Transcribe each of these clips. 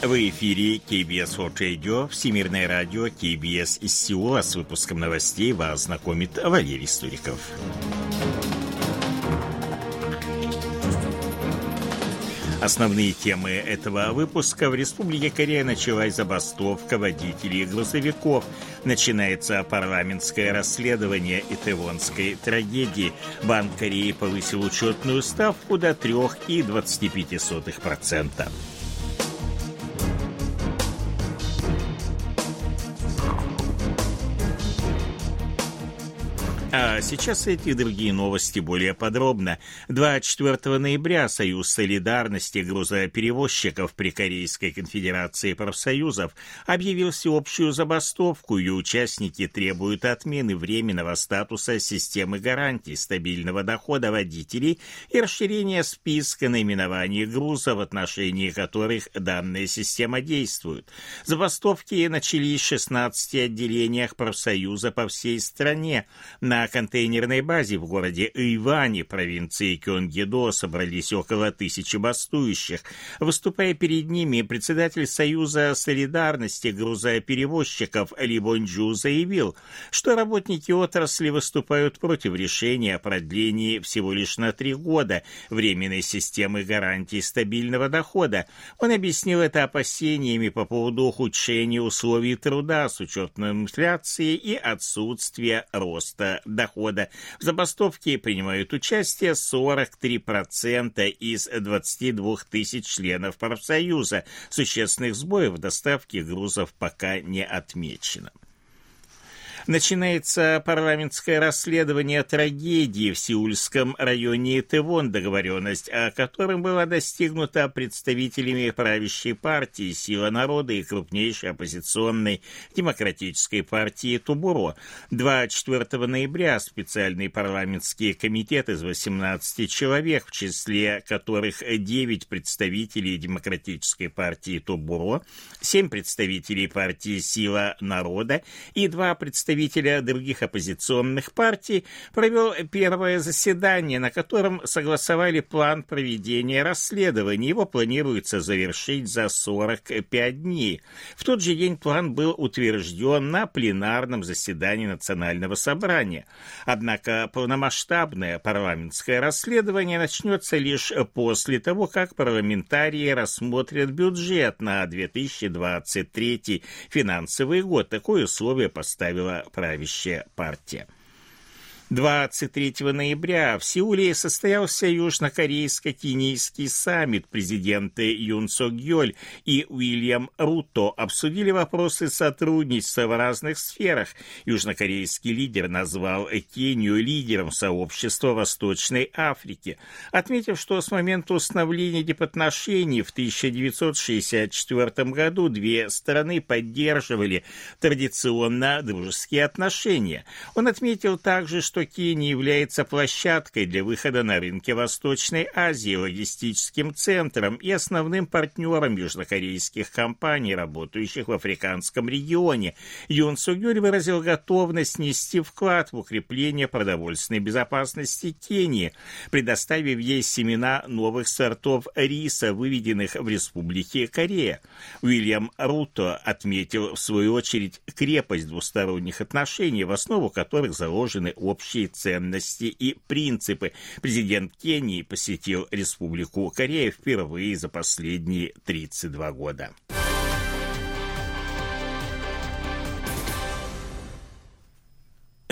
В эфире KBS World Radio, Всемирное радио KBS из Сеула. С выпуском новостей вас знакомит Валерий Стуриков. Основные темы этого выпуска. В Республике Корея началась забастовка водителей грузовиков. Начинается парламентское расследование итевонской трагедии. Банк Кореи повысил учетную ставку до 3,25%. А сейчас эти и другие новости более подробно. 24 ноября Союз солидарности грузоперевозчиков при Корейской конфедерации профсоюзов объявил всеобщую забастовку, и участники требуют отмены временного статуса системы гарантий стабильного дохода водителей и расширения списка наименований грузов, в отношении которых данная система действует. Забастовки начались в 16 отделениях профсоюза по всей стране. На контейнерной базе в городе Иване, провинции Кёнгидо, собрались около тысячи бастующих. Выступая перед ними, председатель Союза солидарности грузоперевозчиков Ли Бонджу заявил, что работники отрасли выступают против решения о продлении всего лишь на три года временной системы гарантии стабильного дохода. Он объяснил это опасениями по поводу ухудшения условий труда с учетом инфляции и отсутствия роста дохода. В забастовке принимают участие 43% из 22 тысяч членов профсоюза. Существенных сбоев в доставке грузов пока не отмечено. Начинается парламентское расследование трагедии в Сеульском районе Тывон, договоренность о котором была достигнута представителями правящей партии «Сила народа» и крупнейшей оппозиционной демократической партии Тубуро. 24 ноября специальный парламентский комитет из 18 человек, в числе которых 9 представителей демократической партии Тубуро, 7 представителей партии «Сила народа» и 2 представителя представителя других оппозиционных партий, провел первое заседание, на котором согласовали план проведения расследования. Его планируется завершить за 45 дней. В тот же день план был утвержден на пленарном заседании Национального собрания. Однако полномасштабное парламентское расследование начнется лишь после того, как парламентарии рассмотрят бюджет на 2023 финансовый год. Такое условие поставила правящая партия. 23 ноября в Сеуле состоялся южнокорейско-кенийский саммит. Президенты Юн Сок Йоль и Уильям Руто обсудили вопросы сотрудничества в разных сферах. Южнокорейский лидер назвал Кению лидером сообщества Восточной Африки, отметив, что с момента установления дипотношений в 1964 году две страны поддерживали традиционно дружеские отношения. Он отметил также, что что Кения является площадкой для выхода на рынки Восточной Азии, логистическим центром и основным партнером южнокорейских компаний, работающих в африканском регионе. Юн Сугюль выразил готовность нести вклад в укрепление продовольственной безопасности Кении, предоставив ей семена новых сортов риса, выведенных в Республике Корея. Уильям Руто отметил, в свою очередь, крепость двусторонних отношений, в основу которых заложены общие общие ценности и принципы. Президент Кении посетил Республику Корея впервые за последние 32 года.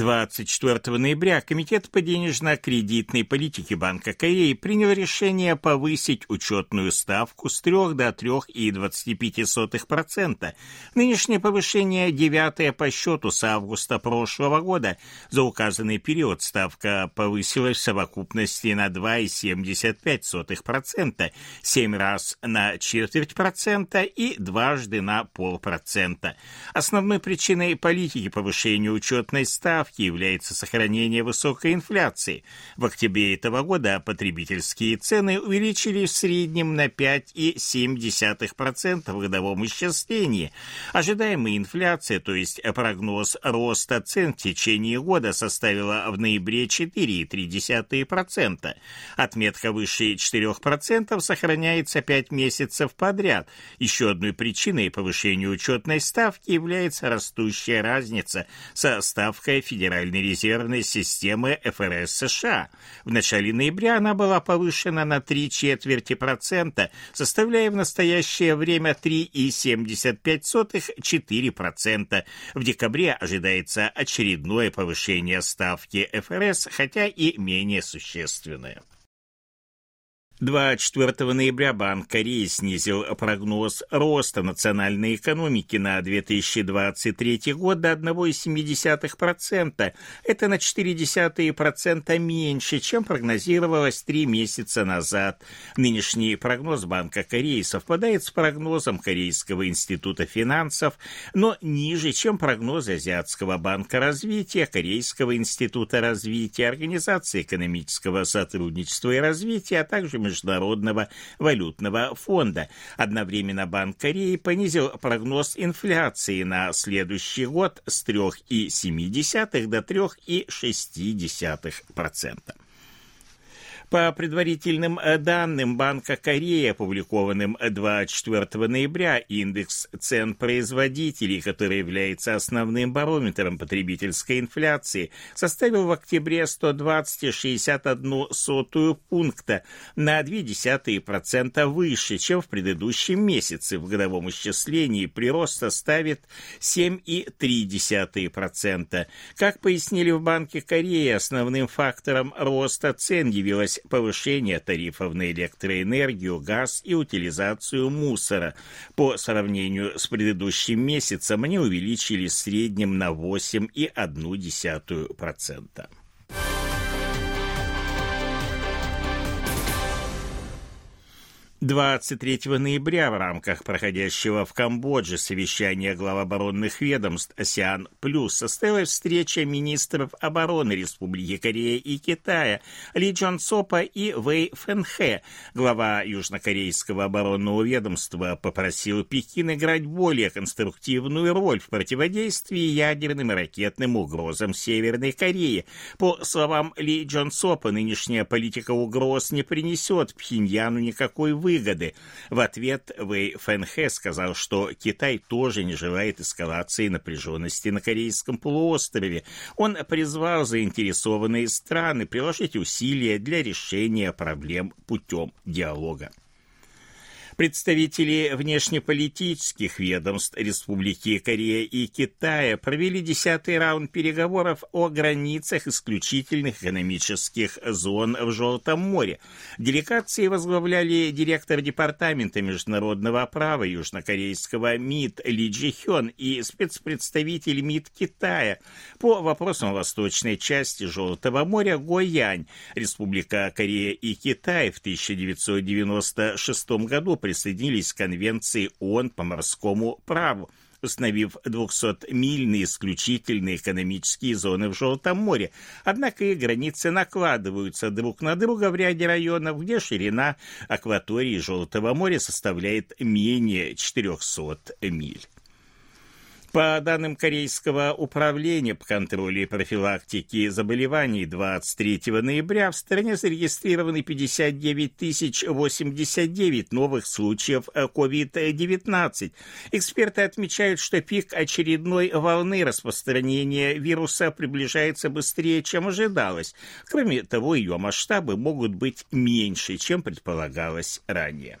24 ноября Комитет по денежно-кредитной политике Банка Кореи принял решение повысить учетную ставку с 3 до 3,25%. Нынешнее повышение девятое по счету с августа прошлого года. За указанный период ставка повысилась в совокупности на 2,75%, 7 раз на четверть процента и дважды на полпроцента. Основной причиной политики повышения учетной ставки ставки является сохранение высокой инфляции. В октябре этого года потребительские цены увеличились в среднем на 5,7% в годовом исчислении. Ожидаемая инфляция, то есть прогноз роста цен в течение года составила в ноябре 4,3%. Отметка выше 4% сохраняется 5 месяцев подряд. Еще одной причиной повышения учетной ставки является растущая разница со ставкой Федеральной резервной системы ФРС США. В начале ноября она была повышена на 3 четверти процента, составляя в настоящее время 3,75-4%. В декабре ожидается очередное повышение ставки ФРС, хотя и менее существенное. 24 ноября Банк Кореи снизил прогноз роста национальной экономики на 2023 год до 1,7%. Это на 0,4% меньше, чем прогнозировалось три месяца назад. Нынешний прогноз Банка Кореи совпадает с прогнозом Корейского института финансов, но ниже, чем прогноз Азиатского банка развития, Корейского института развития, Организации экономического сотрудничества и развития, а также Международного валютного фонда. Одновременно Банк Кореи понизил прогноз инфляции на следующий год с 3,7 до 3,6%. По предварительным э, данным Банка Кореи, опубликованным 24 ноября, индекс цен производителей, который является основным барометром потребительской инфляции, составил в октябре 120,61 пункта на 0,2% выше, чем в предыдущем месяце. В годовом исчислении прирост составит 7,3%. Как пояснили в Банке Кореи, основным фактором роста цен явилась повышение тарифов на электроэнергию, газ и утилизацию мусора. По сравнению с предыдущим месяцем они увеличились в среднем на 8,1%. 23 ноября в рамках проходящего в Камбодже совещания глав оборонных ведомств «Осиан Плюс» состоялась встреча министров обороны Республики Корея и Китая Ли Джон Сопа и Вэй Фэнхэ. Глава южнокорейского оборонного ведомства попросил Пекин играть более конструктивную роль в противодействии ядерным и ракетным угрозам Северной Кореи. По словам Ли Джон Сопа, нынешняя политика угроз не принесет Пхеньяну никакой выгоды выгоды. В ответ Вэй Фэнхэ сказал, что Китай тоже не желает эскалации напряженности на Корейском полуострове. Он призвал заинтересованные страны приложить усилия для решения проблем путем диалога. Представители внешнеполитических ведомств Республики Корея и Китая провели десятый раунд переговоров о границах исключительных экономических зон в Желтом море. Делегации возглавляли директор Департамента международного права южнокорейского МИД Ли Джи Хён и спецпредставитель МИД Китая по вопросам восточной части Желтого моря Го Янь. Республика Корея и Китай в 1996 году присоединились к Конвенции ООН по морскому праву, установив 200-мильные исключительные экономические зоны в Желтом море. Однако их границы накладываются друг на друга в ряде районов, где ширина акватории Желтого моря составляет менее 400 миль. По данным Корейского управления по контролю и профилактике заболеваний 23 ноября в стране зарегистрированы 59 089 новых случаев COVID-19. Эксперты отмечают, что пик очередной волны распространения вируса приближается быстрее, чем ожидалось. Кроме того, ее масштабы могут быть меньше, чем предполагалось ранее.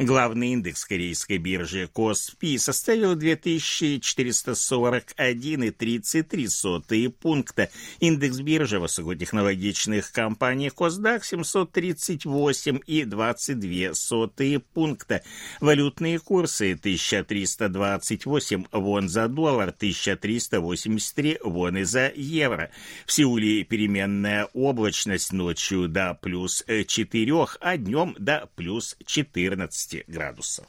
Главный индекс корейской биржи Коспи составил 2441,33 пункта. Индекс биржи высокотехнологичных компаний Косдак 738,22 пункта. Валютные курсы 1328 вон за доллар, 1383 воны за евро. В Сеуле переменная облачность ночью до плюс 4, а днем до плюс 14 градусов.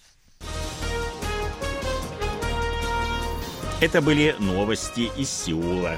Это были новости из Сеула.